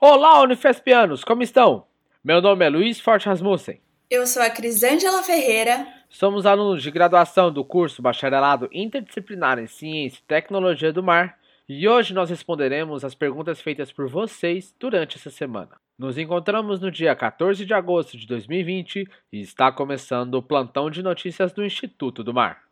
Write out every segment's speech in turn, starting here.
Olá, Unifespianos, como estão? Meu nome é Luiz Forte Rasmussen. Eu sou a Crisângela Ferreira. Somos alunos de graduação do curso Bacharelado Interdisciplinar em Ciência e Tecnologia do Mar e hoje nós responderemos as perguntas feitas por vocês durante essa semana. Nos encontramos no dia 14 de agosto de 2020 e está começando o plantão de notícias do Instituto do Mar.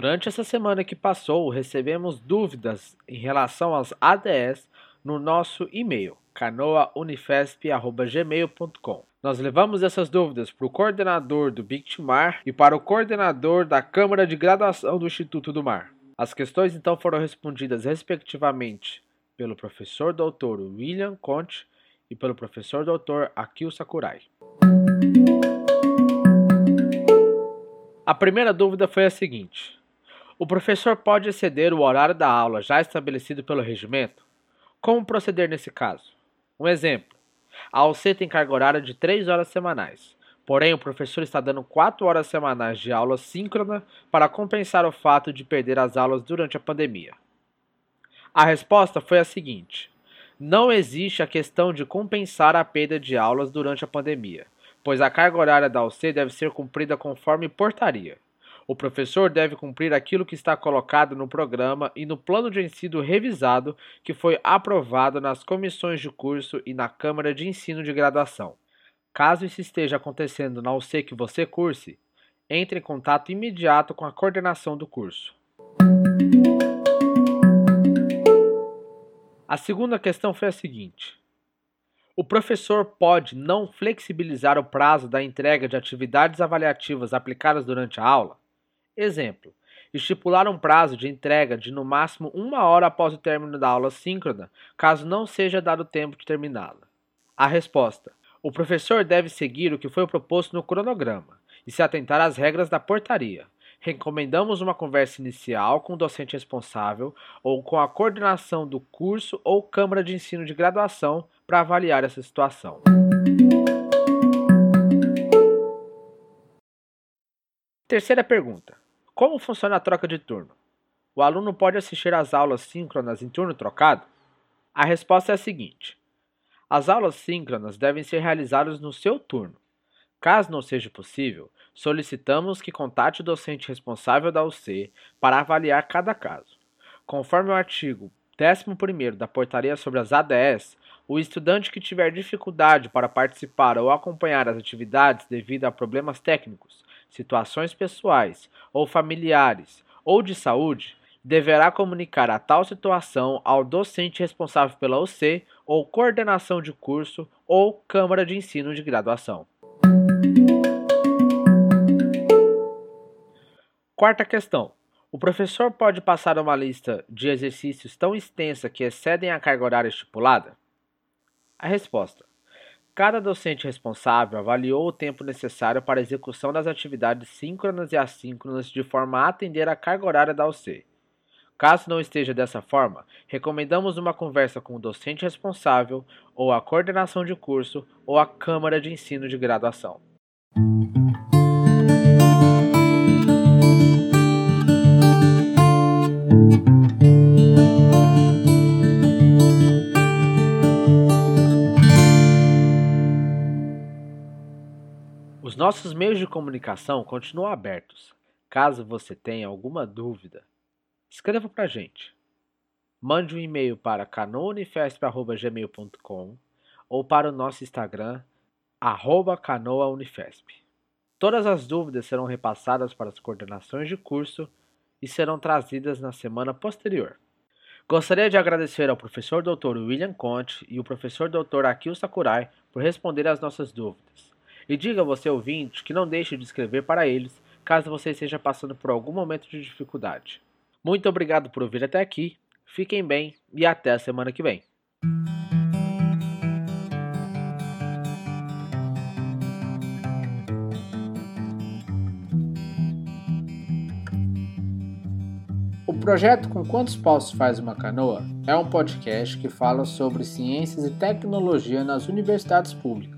Durante essa semana que passou, recebemos dúvidas em relação aos ADS no nosso e-mail canoaunifesp.gmail.com. Nós levamos essas dúvidas para o coordenador do Bictimar e para o coordenador da Câmara de Graduação do Instituto do Mar. As questões então foram respondidas respectivamente pelo professor doutor William Conte e pelo professor doutor Akil Sakurai. A primeira dúvida foi a seguinte: o professor pode exceder o horário da aula já estabelecido pelo regimento? Como proceder nesse caso? Um exemplo: a UC tem carga horária de 3 horas semanais, porém o professor está dando 4 horas semanais de aula síncrona para compensar o fato de perder as aulas durante a pandemia. A resposta foi a seguinte: não existe a questão de compensar a perda de aulas durante a pandemia, pois a carga horária da UC deve ser cumprida conforme portaria. O professor deve cumprir aquilo que está colocado no programa e no plano de ensino revisado que foi aprovado nas comissões de curso e na Câmara de Ensino de Graduação. Caso isso esteja acontecendo na UC que você curse, entre em contato imediato com a coordenação do curso. A segunda questão foi a seguinte: o professor pode não flexibilizar o prazo da entrega de atividades avaliativas aplicadas durante a aula? Exemplo: estipular um prazo de entrega de no máximo uma hora após o término da aula síncrona, caso não seja dado tempo de terminá-la. A resposta: o professor deve seguir o que foi proposto no cronograma e se atentar às regras da portaria. Recomendamos uma conversa inicial com o docente responsável ou com a coordenação do curso ou Câmara de Ensino de Graduação para avaliar essa situação. Terceira pergunta: como funciona a troca de turno? O aluno pode assistir às aulas síncronas em turno trocado? A resposta é a seguinte: as aulas síncronas devem ser realizadas no seu turno. Caso não seja possível, solicitamos que contate o docente responsável da UC para avaliar cada caso. Conforme o artigo 11 da Portaria sobre as ADS, o estudante que tiver dificuldade para participar ou acompanhar as atividades devido a problemas técnicos, situações pessoais ou familiares ou de saúde, deverá comunicar a tal situação ao docente responsável pela UC ou coordenação de curso ou Câmara de Ensino de Graduação. Quarta questão. O professor pode passar uma lista de exercícios tão extensa que excedem a carga horária estipulada? A resposta: Cada docente responsável avaliou o tempo necessário para a execução das atividades síncronas e assíncronas de forma a atender a carga horária da UC. Caso não esteja dessa forma, recomendamos uma conversa com o docente responsável, ou a coordenação de curso, ou a Câmara de Ensino de Graduação. Nossos meios de comunicação continuam abertos. Caso você tenha alguma dúvida, escreva para a gente. Mande um e-mail para canoaunifesp.gmail.com ou para o nosso Instagram, arroba canoaunifesp. Todas as dúvidas serão repassadas para as coordenações de curso e serão trazidas na semana posterior. Gostaria de agradecer ao professor Dr. William Conte e o professor Dr. Akil Sakurai por responder às nossas dúvidas. E diga a você ouvinte que não deixe de escrever para eles caso você esteja passando por algum momento de dificuldade. Muito obrigado por ouvir até aqui, fiquem bem e até a semana que vem. projeto Com Quantos Paus Faz Uma Canoa é um podcast que fala sobre ciências e tecnologia nas universidades públicas.